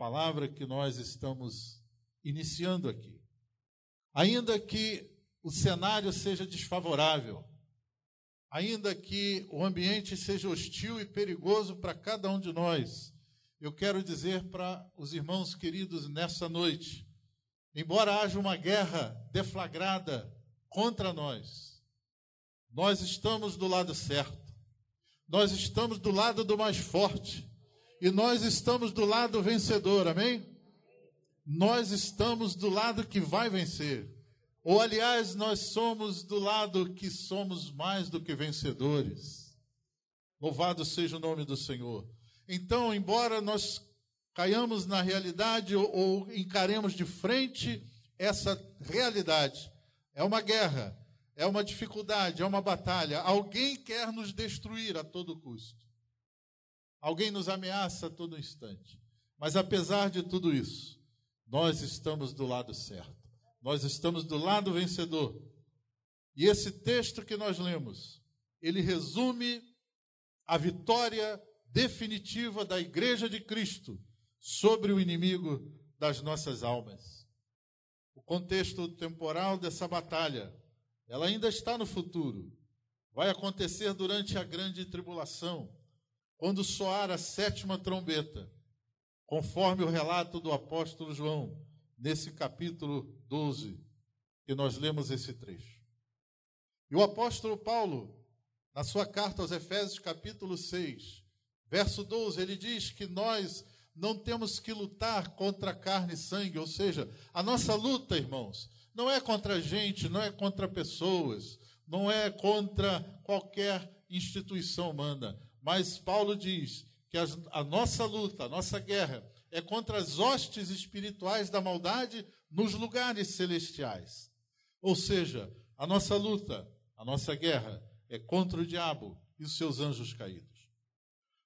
palavra que nós estamos iniciando aqui. Ainda que o cenário seja desfavorável, ainda que o ambiente seja hostil e perigoso para cada um de nós, eu quero dizer para os irmãos queridos nessa noite, embora haja uma guerra deflagrada contra nós, nós estamos do lado certo, nós estamos do lado do mais forte, e nós estamos do lado vencedor, amém? Nós estamos do lado que vai vencer. Ou, aliás, nós somos do lado que somos mais do que vencedores. Louvado seja o nome do Senhor. Então, embora nós caiamos na realidade ou, ou encaremos de frente essa realidade, é uma guerra, é uma dificuldade, é uma batalha. Alguém quer nos destruir a todo custo. Alguém nos ameaça a todo instante. Mas apesar de tudo isso, nós estamos do lado certo. Nós estamos do lado vencedor. E esse texto que nós lemos, ele resume a vitória definitiva da Igreja de Cristo sobre o inimigo das nossas almas. O contexto temporal dessa batalha, ela ainda está no futuro. Vai acontecer durante a grande tribulação quando soar a sétima trombeta, conforme o relato do apóstolo João, nesse capítulo 12, que nós lemos esse trecho. E o apóstolo Paulo, na sua carta aos Efésios, capítulo 6, verso 12, ele diz que nós não temos que lutar contra carne e sangue, ou seja, a nossa luta, irmãos, não é contra a gente, não é contra pessoas, não é contra qualquer instituição humana. Mas Paulo diz que a, a nossa luta, a nossa guerra, é contra as hostes espirituais da maldade nos lugares celestiais. Ou seja, a nossa luta, a nossa guerra é contra o diabo e os seus anjos caídos.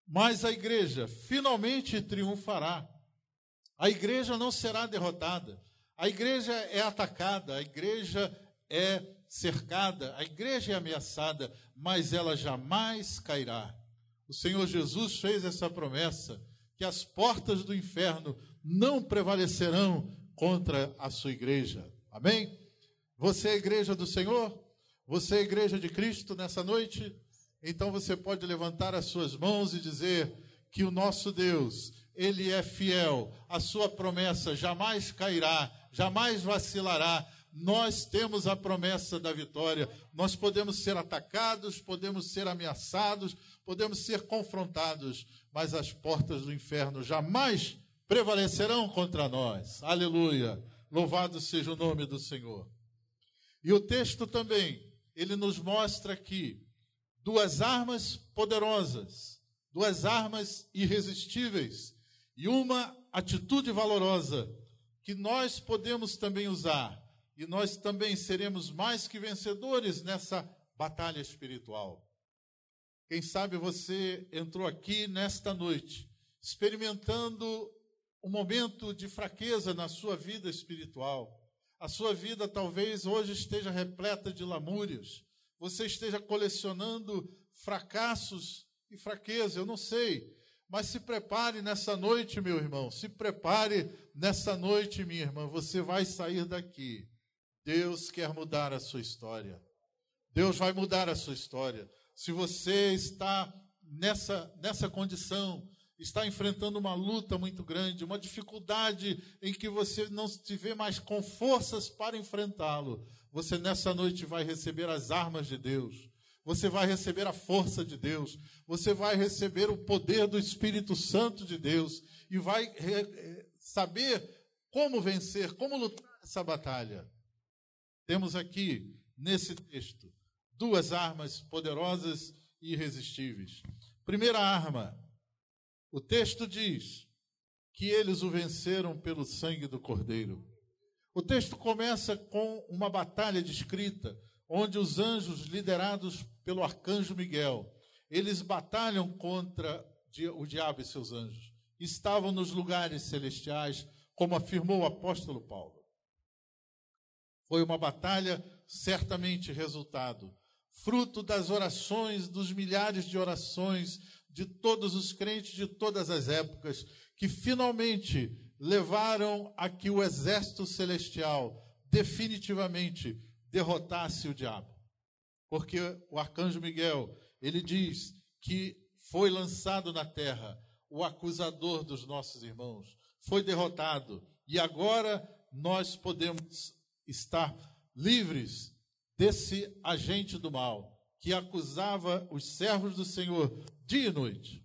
Mas a igreja finalmente triunfará. A igreja não será derrotada. A igreja é atacada, a igreja é cercada, a igreja é ameaçada, mas ela jamais cairá. O Senhor Jesus fez essa promessa que as portas do inferno não prevalecerão contra a sua igreja. Amém? Você é igreja do Senhor? Você é igreja de Cristo nessa noite? Então você pode levantar as suas mãos e dizer que o nosso Deus, ele é fiel, a sua promessa jamais cairá, jamais vacilará. Nós temos a promessa da vitória. Nós podemos ser atacados, podemos ser ameaçados, podemos ser confrontados, mas as portas do inferno jamais prevalecerão contra nós. Aleluia! Louvado seja o nome do Senhor. E o texto também, ele nos mostra aqui duas armas poderosas, duas armas irresistíveis e uma atitude valorosa que nós podemos também usar e nós também seremos mais que vencedores nessa batalha espiritual. Quem sabe você entrou aqui nesta noite experimentando um momento de fraqueza na sua vida espiritual. A sua vida talvez hoje esteja repleta de lamúrias. Você esteja colecionando fracassos e fraqueza, eu não sei. Mas se prepare nessa noite, meu irmão. Se prepare nessa noite, minha irmã. Você vai sair daqui. Deus quer mudar a sua história. Deus vai mudar a sua história. Se você está nessa, nessa condição, está enfrentando uma luta muito grande, uma dificuldade em que você não se vê mais com forças para enfrentá-lo, você nessa noite vai receber as armas de Deus. Você vai receber a força de Deus, você vai receber o poder do Espírito Santo de Deus e vai eh, saber como vencer, como lutar essa batalha. Temos aqui, nesse texto, duas armas poderosas e irresistíveis. Primeira arma, o texto diz que eles o venceram pelo sangue do Cordeiro. O texto começa com uma batalha descrita, onde os anjos, liderados pelo arcanjo Miguel, eles batalham contra o diabo e seus anjos. Estavam nos lugares celestiais, como afirmou o apóstolo Paulo. Foi uma batalha certamente resultado fruto das orações, dos milhares de orações de todos os crentes de todas as épocas, que finalmente levaram a que o exército celestial definitivamente derrotasse o diabo. Porque o arcanjo Miguel, ele diz que foi lançado na terra o acusador dos nossos irmãos, foi derrotado, e agora nós podemos estar livres desse agente do mal que acusava os servos do Senhor dia e noite.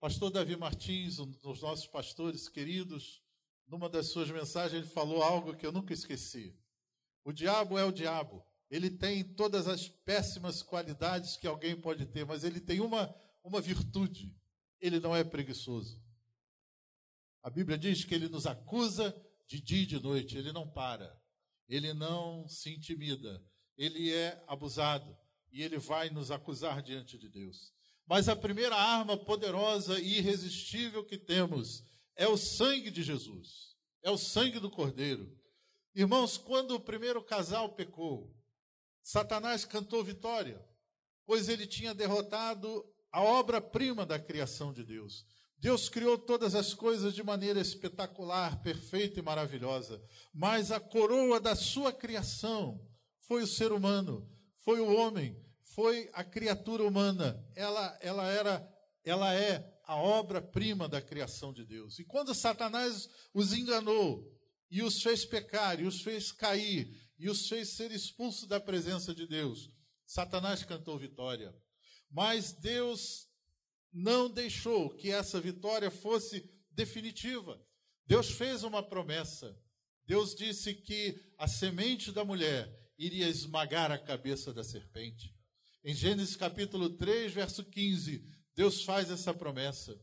Pastor Davi Martins, um dos nossos pastores queridos, numa das suas mensagens, ele falou algo que eu nunca esqueci. O diabo é o diabo. Ele tem todas as péssimas qualidades que alguém pode ter, mas ele tem uma, uma virtude: ele não é preguiçoso. A Bíblia diz que ele nos acusa de dia e de noite, ele não para, ele não se intimida, ele é abusado e ele vai nos acusar diante de Deus. Mas a primeira arma poderosa e irresistível que temos é o sangue de Jesus, é o sangue do Cordeiro. Irmãos, quando o primeiro casal pecou, Satanás cantou vitória, pois ele tinha derrotado a obra-prima da criação de Deus. Deus criou todas as coisas de maneira espetacular, perfeita e maravilhosa, mas a coroa da sua criação foi o ser humano, foi o homem, foi a criatura humana. Ela, ela era, ela é a obra-prima da criação de Deus. E quando Satanás os enganou e os fez pecar, e os fez cair, e os fez ser expulsos da presença de Deus, Satanás cantou vitória. Mas Deus não deixou que essa vitória fosse definitiva. Deus fez uma promessa. Deus disse que a semente da mulher iria esmagar a cabeça da serpente. Em Gênesis capítulo 3, verso 15, Deus faz essa promessa.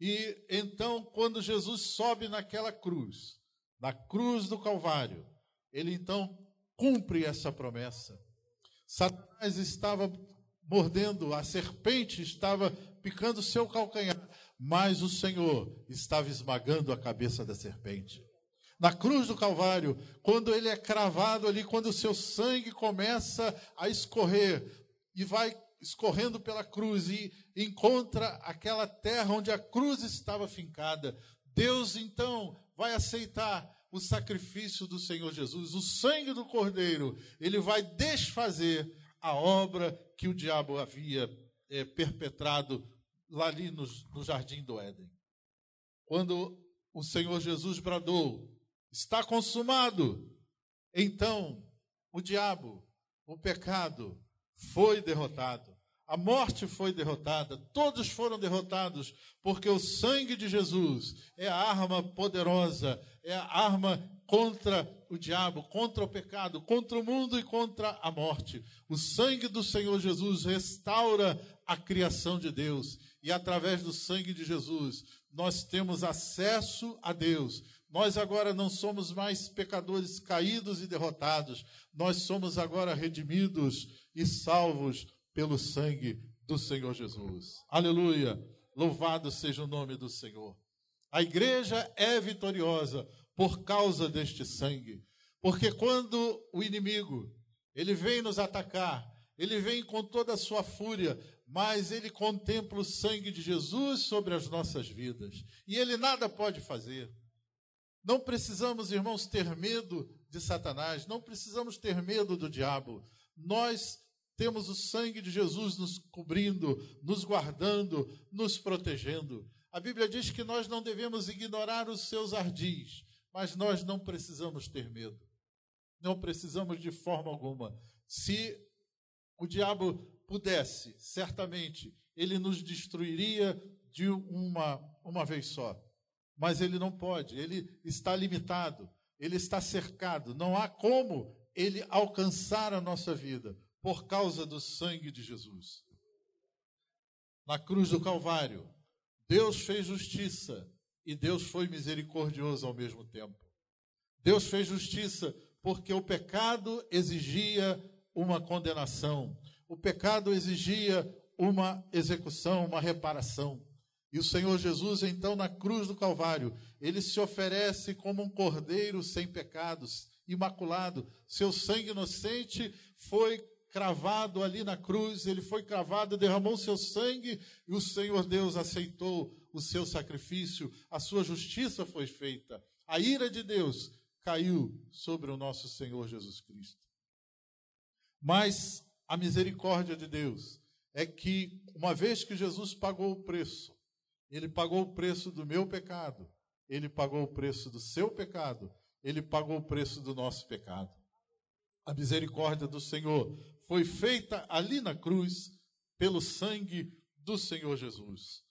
E então, quando Jesus sobe naquela cruz, na cruz do Calvário, ele então cumpre essa promessa. Satanás estava mordendo, a serpente estava picando seu calcanhar, mas o Senhor estava esmagando a cabeça da serpente. Na cruz do Calvário, quando ele é cravado ali, quando o seu sangue começa a escorrer, e vai escorrendo pela cruz e encontra aquela terra onde a cruz estava fincada. Deus então vai aceitar o sacrifício do Senhor Jesus, o sangue do Cordeiro, ele vai desfazer a obra que o diabo havia é, perpetrado lá ali no, no jardim do Éden. Quando o Senhor Jesus bradou: Está consumado. Então, o diabo, o pecado, foi derrotado. A morte foi derrotada, todos foram derrotados, porque o sangue de Jesus é a arma poderosa, é a arma contra o diabo, contra o pecado, contra o mundo e contra a morte. O sangue do Senhor Jesus restaura a criação de Deus, e através do sangue de Jesus, nós temos acesso a Deus. Nós agora não somos mais pecadores caídos e derrotados, nós somos agora redimidos e salvos pelo sangue do Senhor Jesus. Aleluia! Louvado seja o nome do Senhor. A igreja é vitoriosa por causa deste sangue, porque quando o inimigo ele vem nos atacar, ele vem com toda a sua fúria, mas ele contempla o sangue de Jesus sobre as nossas vidas e ele nada pode fazer. Não precisamos, irmãos, ter medo de Satanás, não precisamos ter medo do diabo. Nós temos o sangue de Jesus nos cobrindo, nos guardando, nos protegendo. A Bíblia diz que nós não devemos ignorar os seus ardis, mas nós não precisamos ter medo. Não precisamos de forma alguma. Se o diabo pudesse, certamente, ele nos destruiria de uma, uma vez só. Mas ele não pode, ele está limitado, ele está cercado. Não há como ele alcançar a nossa vida, por causa do sangue de Jesus. Na cruz do Calvário, Deus fez justiça e Deus foi misericordioso ao mesmo tempo. Deus fez justiça porque o pecado exigia uma condenação, o pecado exigia uma execução, uma reparação. E o Senhor Jesus, então, na cruz do Calvário, ele se oferece como um cordeiro sem pecados, imaculado. Seu sangue inocente foi cravado ali na cruz, ele foi cravado, derramou seu sangue e o Senhor Deus aceitou o seu sacrifício, a sua justiça foi feita. A ira de Deus caiu sobre o nosso Senhor Jesus Cristo. Mas a misericórdia de Deus é que, uma vez que Jesus pagou o preço, ele pagou o preço do meu pecado, ele pagou o preço do seu pecado, ele pagou o preço do nosso pecado. A misericórdia do Senhor foi feita ali na cruz pelo sangue do Senhor Jesus.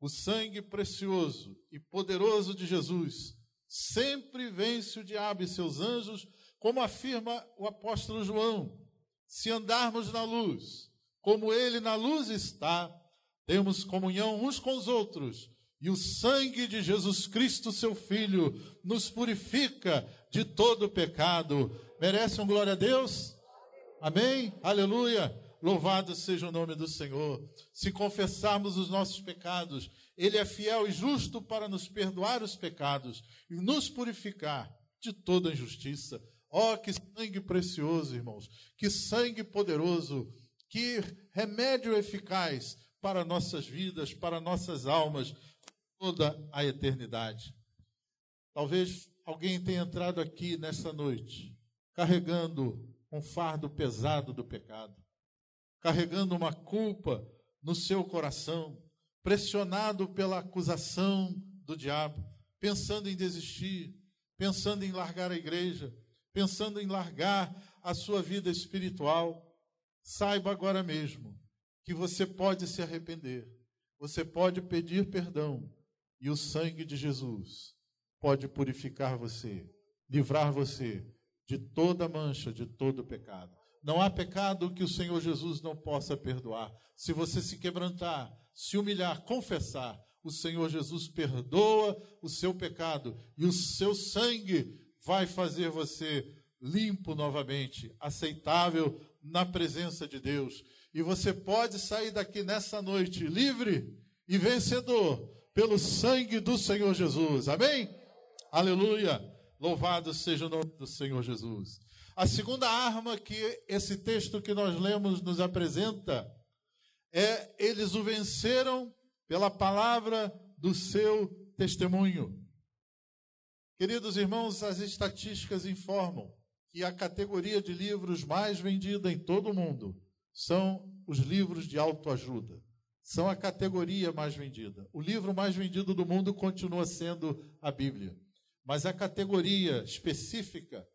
O sangue precioso e poderoso de Jesus sempre vence o diabo e seus anjos, como afirma o apóstolo João. Se andarmos na luz, como ele na luz está, temos comunhão uns com os outros, e o sangue de Jesus Cristo, seu Filho, nos purifica de todo pecado. Merece um glória a Deus? Amém? Aleluia! Louvado seja o nome do Senhor. Se confessarmos os nossos pecados, Ele é fiel e justo para nos perdoar os pecados e nos purificar de toda injustiça. Oh, que sangue precioso, irmãos! Que sangue poderoso! Que remédio eficaz para nossas vidas, para nossas almas, toda a eternidade. Talvez alguém tenha entrado aqui nessa noite carregando um fardo pesado do pecado carregando uma culpa no seu coração, pressionado pela acusação do diabo, pensando em desistir, pensando em largar a igreja, pensando em largar a sua vida espiritual, saiba agora mesmo que você pode se arrepender, você pode pedir perdão e o sangue de Jesus pode purificar você, livrar você de toda mancha, de todo pecado. Não há pecado que o Senhor Jesus não possa perdoar. Se você se quebrantar, se humilhar, confessar, o Senhor Jesus perdoa o seu pecado e o seu sangue vai fazer você limpo novamente, aceitável na presença de Deus. E você pode sair daqui nessa noite livre e vencedor pelo sangue do Senhor Jesus. Amém? Aleluia! Louvado seja o nome do Senhor Jesus. A segunda arma que esse texto que nós lemos nos apresenta é eles o venceram pela palavra do seu testemunho. Queridos irmãos, as estatísticas informam que a categoria de livros mais vendida em todo o mundo são os livros de autoajuda. São a categoria mais vendida. O livro mais vendido do mundo continua sendo a Bíblia. Mas a categoria específica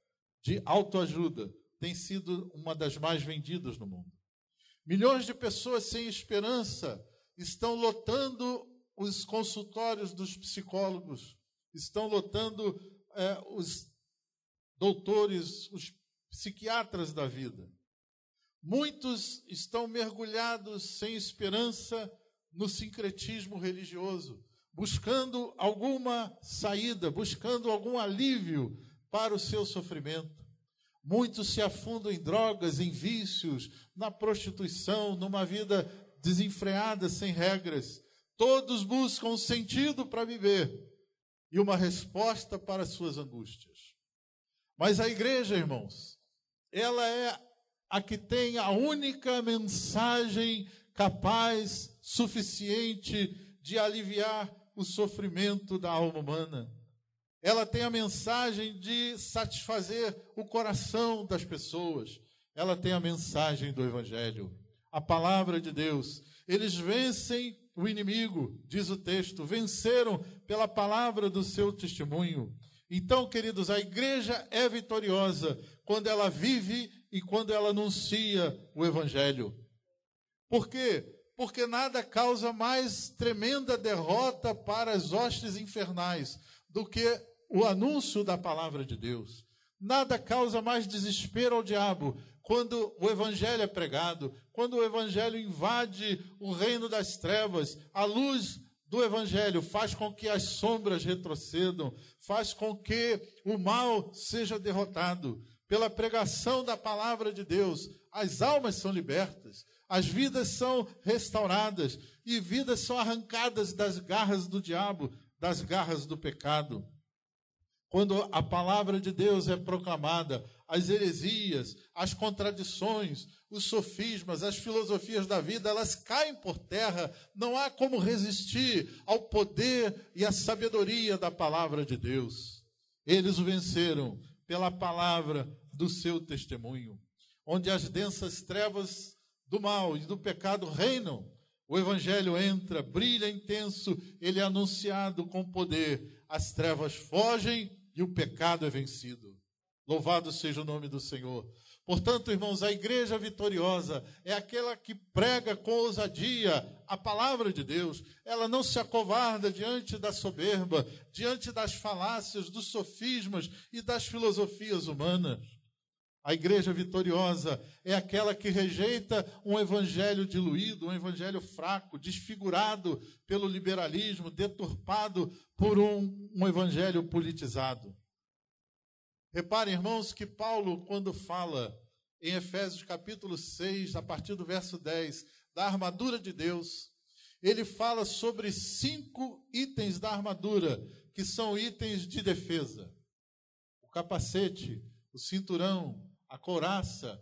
de autoajuda tem sido uma das mais vendidas no mundo. Milhões de pessoas sem esperança estão lotando os consultórios dos psicólogos, estão lotando é, os doutores, os psiquiatras da vida. Muitos estão mergulhados sem esperança no sincretismo religioso, buscando alguma saída, buscando algum alívio para o seu sofrimento. Muitos se afundam em drogas, em vícios, na prostituição, numa vida desenfreada, sem regras. Todos buscam um sentido para viver e uma resposta para suas angústias. Mas a igreja, irmãos, ela é a que tem a única mensagem capaz, suficiente de aliviar o sofrimento da alma humana ela tem a mensagem de satisfazer o coração das pessoas. Ela tem a mensagem do Evangelho, a palavra de Deus. Eles vencem o inimigo, diz o texto, venceram pela palavra do seu testemunho. Então, queridos, a igreja é vitoriosa quando ela vive e quando ela anuncia o Evangelho. Por quê? Porque nada causa mais tremenda derrota para as hostes infernais do que o anúncio da palavra de Deus. Nada causa mais desespero ao diabo quando o evangelho é pregado, quando o evangelho invade o reino das trevas, a luz do evangelho faz com que as sombras retrocedam, faz com que o mal seja derrotado. Pela pregação da palavra de Deus, as almas são libertas, as vidas são restauradas e vidas são arrancadas das garras do diabo, das garras do pecado. Quando a palavra de Deus é proclamada, as heresias, as contradições, os sofismas, as filosofias da vida, elas caem por terra, não há como resistir ao poder e à sabedoria da palavra de Deus. Eles o venceram pela palavra do seu testemunho, onde as densas trevas do mal e do pecado reinam. O evangelho entra, brilha intenso, ele é anunciado com poder. As trevas fogem e o pecado é vencido. Louvado seja o nome do Senhor. Portanto, irmãos, a igreja vitoriosa é aquela que prega com ousadia a palavra de Deus. Ela não se acovarda diante da soberba, diante das falácias, dos sofismas e das filosofias humanas. A igreja vitoriosa é aquela que rejeita um evangelho diluído, um evangelho fraco, desfigurado pelo liberalismo, deturpado por um, um evangelho politizado. Reparem, irmãos, que Paulo, quando fala em Efésios capítulo 6, a partir do verso 10, da armadura de Deus, ele fala sobre cinco itens da armadura, que são itens de defesa: o capacete, o cinturão, a couraça,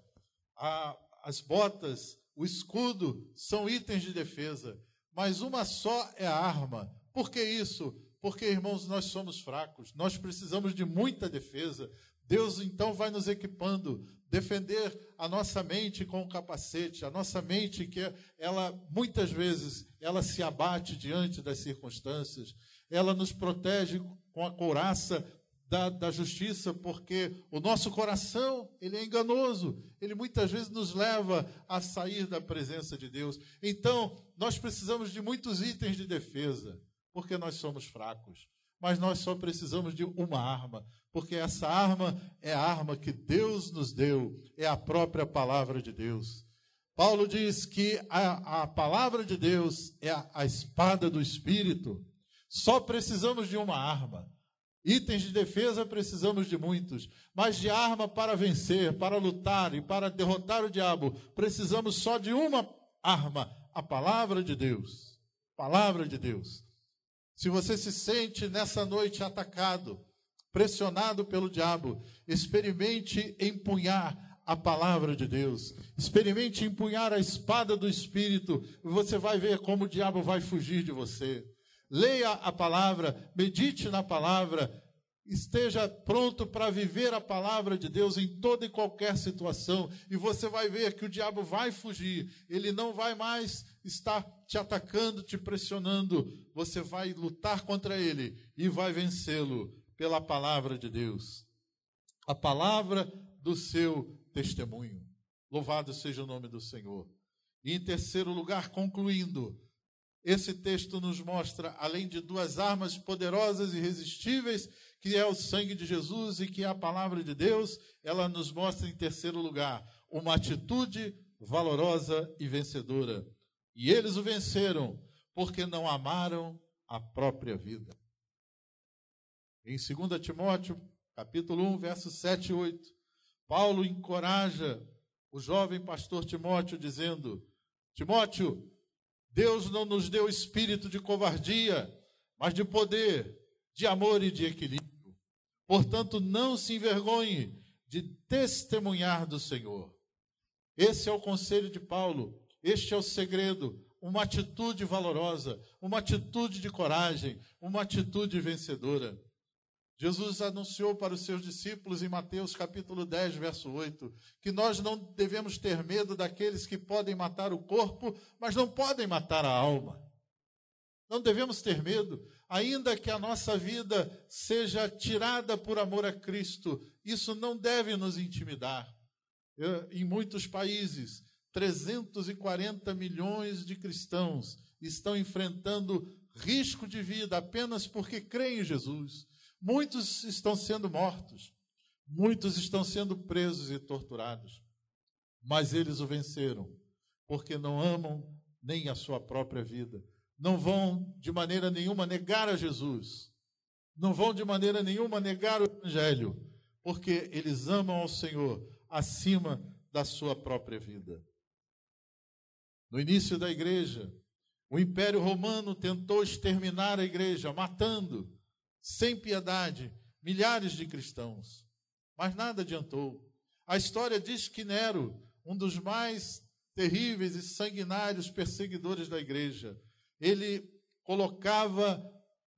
a, as botas, o escudo, são itens de defesa. Mas uma só é a arma. Por que isso? Porque, irmãos, nós somos fracos, nós precisamos de muita defesa. Deus então vai nos equipando, defender a nossa mente com o capacete, a nossa mente que ela muitas vezes ela se abate diante das circunstâncias, ela nos protege com a couraça da, da justiça, porque o nosso coração ele é enganoso, ele muitas vezes nos leva a sair da presença de Deus. Então nós precisamos de muitos itens de defesa porque nós somos fracos. Mas nós só precisamos de uma arma, porque essa arma é a arma que Deus nos deu, é a própria palavra de Deus. Paulo diz que a, a palavra de Deus é a, a espada do Espírito. Só precisamos de uma arma. Itens de defesa precisamos de muitos, mas de arma para vencer, para lutar e para derrotar o diabo, precisamos só de uma arma, a palavra de Deus. Palavra de Deus. Se você se sente nessa noite atacado, pressionado pelo diabo, experimente empunhar a palavra de Deus. Experimente empunhar a espada do Espírito, e você vai ver como o diabo vai fugir de você. Leia a palavra, medite na palavra, esteja pronto para viver a palavra de Deus em toda e qualquer situação, e você vai ver que o diabo vai fugir, ele não vai mais estar te atacando, te pressionando, você vai lutar contra ele e vai vencê-lo pela palavra de Deus. A palavra do seu testemunho. Louvado seja o nome do Senhor. E em terceiro lugar, concluindo, esse texto nos mostra, além de duas armas poderosas e irresistíveis, que é o sangue de Jesus e que é a palavra de Deus, ela nos mostra, em terceiro lugar, uma atitude valorosa e vencedora. E eles o venceram, porque não amaram a própria vida. Em 2 Timóteo, capítulo 1, versos 7 e 8, Paulo encoraja o jovem pastor Timóteo, dizendo: Timóteo, Deus não nos deu espírito de covardia, mas de poder, de amor e de equilíbrio. Portanto, não se envergonhe de testemunhar do Senhor. Esse é o conselho de Paulo este é o segredo, uma atitude valorosa, uma atitude de coragem, uma atitude vencedora. Jesus anunciou para os seus discípulos em Mateus capítulo 10, verso 8, que nós não devemos ter medo daqueles que podem matar o corpo, mas não podem matar a alma. Não devemos ter medo, ainda que a nossa vida seja tirada por amor a Cristo, isso não deve nos intimidar. Eu, em muitos países, 340 milhões de cristãos estão enfrentando risco de vida apenas porque creem em Jesus. Muitos estão sendo mortos, muitos estão sendo presos e torturados, mas eles o venceram, porque não amam nem a sua própria vida. Não vão de maneira nenhuma negar a Jesus, não vão de maneira nenhuma negar o Evangelho, porque eles amam ao Senhor acima da sua própria vida. No início da igreja, o Império Romano tentou exterminar a igreja, matando, sem piedade, milhares de cristãos. Mas nada adiantou. A história diz que Nero, um dos mais terríveis e sanguinários perseguidores da igreja, ele colocava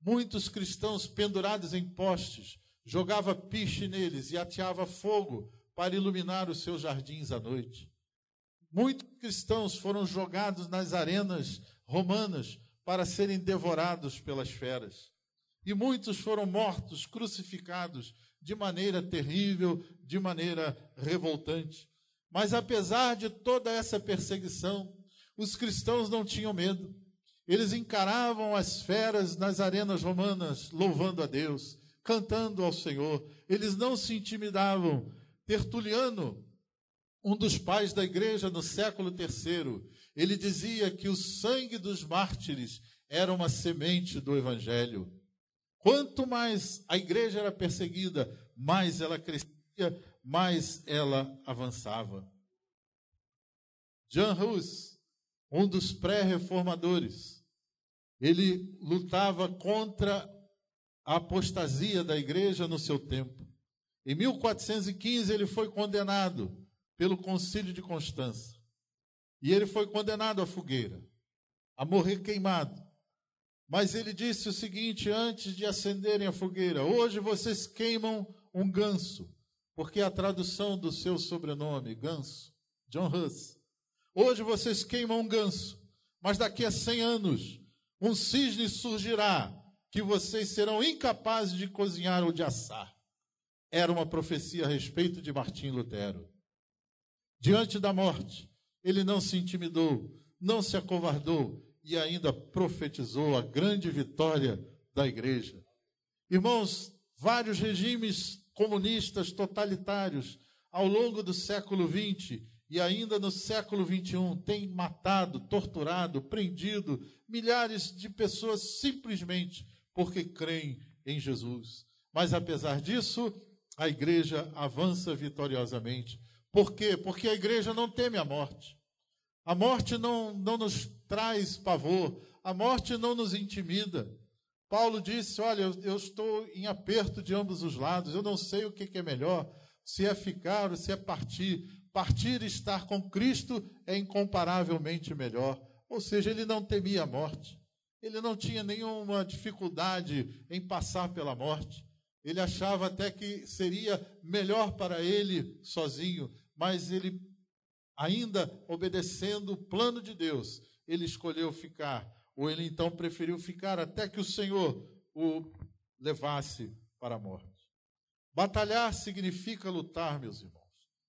muitos cristãos pendurados em postes, jogava piche neles e ateava fogo para iluminar os seus jardins à noite. Muitos cristãos foram jogados nas arenas romanas para serem devorados pelas feras. E muitos foram mortos, crucificados de maneira terrível, de maneira revoltante. Mas apesar de toda essa perseguição, os cristãos não tinham medo. Eles encaravam as feras nas arenas romanas, louvando a Deus, cantando ao Senhor. Eles não se intimidavam. Tertuliano, um dos pais da igreja no século III, ele dizia que o sangue dos mártires era uma semente do evangelho. Quanto mais a igreja era perseguida, mais ela crescia, mais ela avançava. John Hus, um dos pré-reformadores, ele lutava contra a apostasia da igreja no seu tempo. Em 1415 ele foi condenado pelo Concílio de Constança. E ele foi condenado à fogueira, a morrer queimado. Mas ele disse o seguinte antes de acenderem a fogueira: Hoje vocês queimam um ganso, porque a tradução do seu sobrenome, ganso, John Huss. Hoje vocês queimam um ganso, mas daqui a 100 anos um cisne surgirá que vocês serão incapazes de cozinhar ou de assar. Era uma profecia a respeito de Martim Lutero. Diante da morte, ele não se intimidou, não se acovardou e ainda profetizou a grande vitória da igreja. Irmãos, vários regimes comunistas totalitários ao longo do século XX e ainda no século XXI têm matado, torturado, prendido milhares de pessoas simplesmente porque creem em Jesus. Mas apesar disso, a igreja avança vitoriosamente por quê? Porque a igreja não teme a morte. A morte não, não nos traz pavor, a morte não nos intimida. Paulo disse: Olha, eu, eu estou em aperto de ambos os lados, eu não sei o que, que é melhor, se é ficar ou se é partir. Partir e estar com Cristo é incomparavelmente melhor. Ou seja, ele não temia a morte, ele não tinha nenhuma dificuldade em passar pela morte. Ele achava até que seria melhor para ele sozinho, mas ele, ainda obedecendo o plano de Deus, ele escolheu ficar, ou ele então preferiu ficar até que o Senhor o levasse para a morte. Batalhar significa lutar, meus irmãos.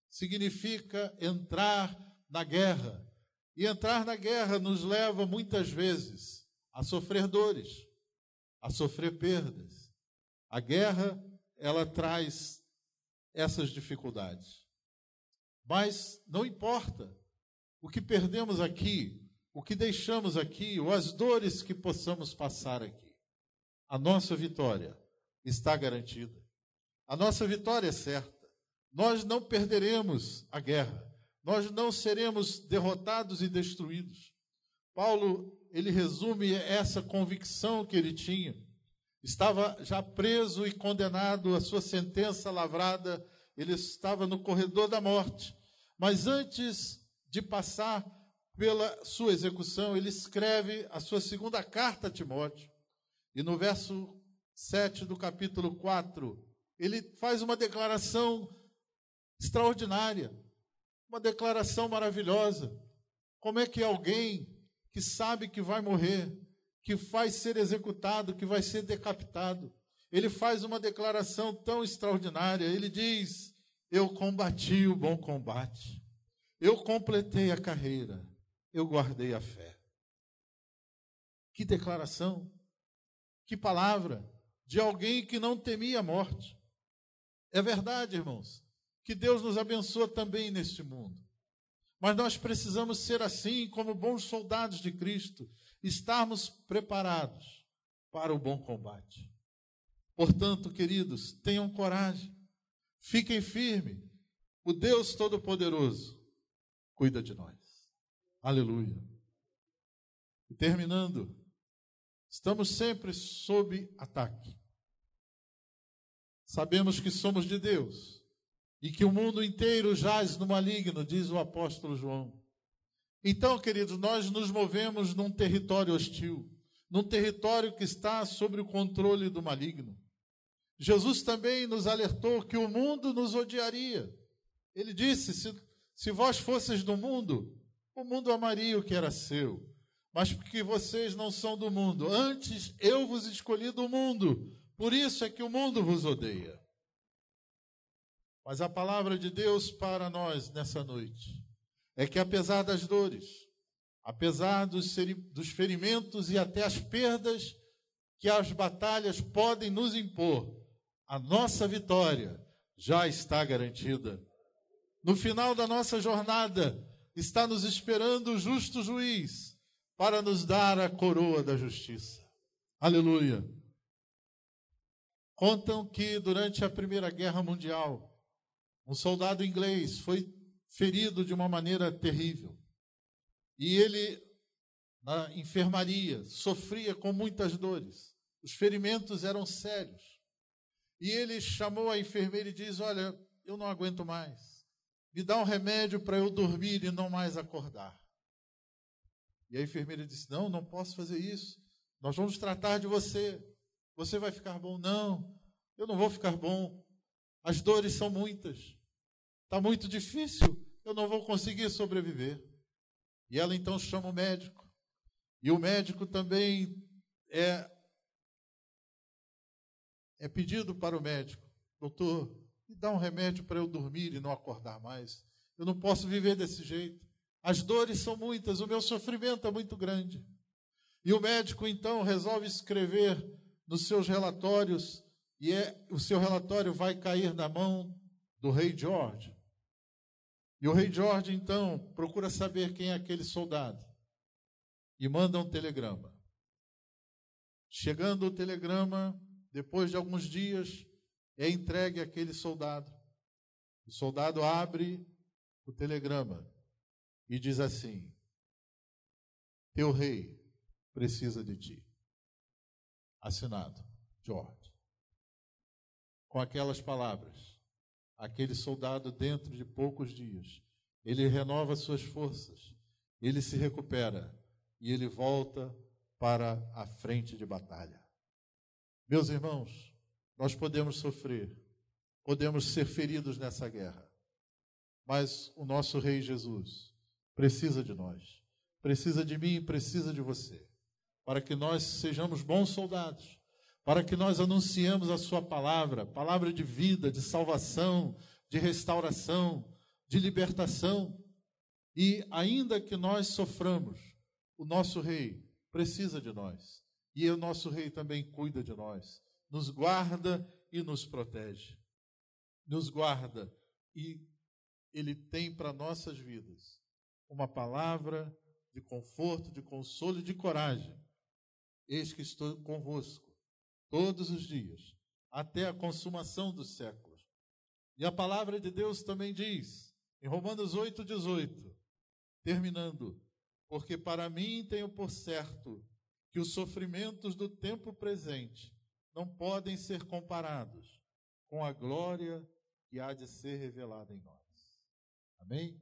Significa entrar na guerra. E entrar na guerra nos leva muitas vezes a sofrer dores, a sofrer perdas. A guerra, ela traz essas dificuldades. Mas não importa o que perdemos aqui, o que deixamos aqui, ou as dores que possamos passar aqui. A nossa vitória está garantida. A nossa vitória é certa. Nós não perderemos a guerra. Nós não seremos derrotados e destruídos. Paulo, ele resume essa convicção que ele tinha. Estava já preso e condenado, a sua sentença lavrada ele estava no corredor da morte. Mas antes de passar pela sua execução, ele escreve a sua segunda carta a Timóteo. E no verso 7 do capítulo 4, ele faz uma declaração extraordinária, uma declaração maravilhosa. Como é que alguém que sabe que vai morrer, que vai ser executado, que vai ser decapitado, ele faz uma declaração tão extraordinária. Ele diz: eu combati o bom combate. Eu completei a carreira. Eu guardei a fé. Que declaração. Que palavra de alguém que não temia a morte. É verdade, irmãos, que Deus nos abençoa também neste mundo. Mas nós precisamos ser assim, como bons soldados de Cristo, estarmos preparados para o bom combate. Portanto, queridos, tenham coragem. Fiquem firmes. O Deus Todo-Poderoso cuida de nós. Aleluia. E terminando, estamos sempre sob ataque. Sabemos que somos de Deus, e que o mundo inteiro jaz no maligno, diz o apóstolo João. Então, queridos, nós nos movemos num território hostil, num território que está sob o controle do maligno. Jesus também nos alertou que o mundo nos odiaria. Ele disse: se, se vós fosseis do mundo, o mundo amaria o que era seu. Mas porque vocês não são do mundo, antes eu vos escolhi do mundo, por isso é que o mundo vos odeia. Mas a palavra de Deus para nós nessa noite é que, apesar das dores, apesar dos, dos ferimentos e até as perdas que as batalhas podem nos impor, a nossa vitória já está garantida. No final da nossa jornada, está nos esperando o justo juiz para nos dar a coroa da justiça. Aleluia. Contam que durante a Primeira Guerra Mundial, um soldado inglês foi ferido de uma maneira terrível. E ele, na enfermaria, sofria com muitas dores. Os ferimentos eram sérios. E ele chamou a enfermeira e diz: Olha, eu não aguento mais. Me dá um remédio para eu dormir e não mais acordar. E a enfermeira disse: Não, não posso fazer isso. Nós vamos tratar de você. Você vai ficar bom. Não, eu não vou ficar bom. As dores são muitas. Está muito difícil. Eu não vou conseguir sobreviver. E ela então chama o médico. E o médico também é é pedido para o médico: doutor, me dá um remédio para eu dormir e não acordar mais. Eu não posso viver desse jeito. As dores são muitas, o meu sofrimento é muito grande. E o médico então resolve escrever nos seus relatórios, e é, o seu relatório vai cair na mão do rei George. E o rei George então procura saber quem é aquele soldado e manda um telegrama. Chegando o telegrama, depois de alguns dias, é entregue àquele soldado. O soldado abre o telegrama e diz assim: Teu rei precisa de ti. Assinado, George. Com aquelas palavras, aquele soldado, dentro de poucos dias, ele renova suas forças, ele se recupera e ele volta para a frente de batalha. Meus irmãos, nós podemos sofrer, podemos ser feridos nessa guerra, mas o nosso Rei Jesus precisa de nós, precisa de mim e precisa de você, para que nós sejamos bons soldados, para que nós anunciemos a Sua palavra, palavra de vida, de salvação, de restauração, de libertação. E ainda que nós soframos, o nosso Rei precisa de nós. E o nosso Rei também cuida de nós, nos guarda e nos protege. Nos guarda e Ele tem para nossas vidas uma palavra de conforto, de consolo e de coragem. Eis que estou convosco todos os dias, até a consumação dos séculos. E a palavra de Deus também diz, em Romanos 8,18, terminando, porque para mim tenho por certo que os sofrimentos do tempo presente não podem ser comparados com a glória que há de ser revelada em nós. Amém?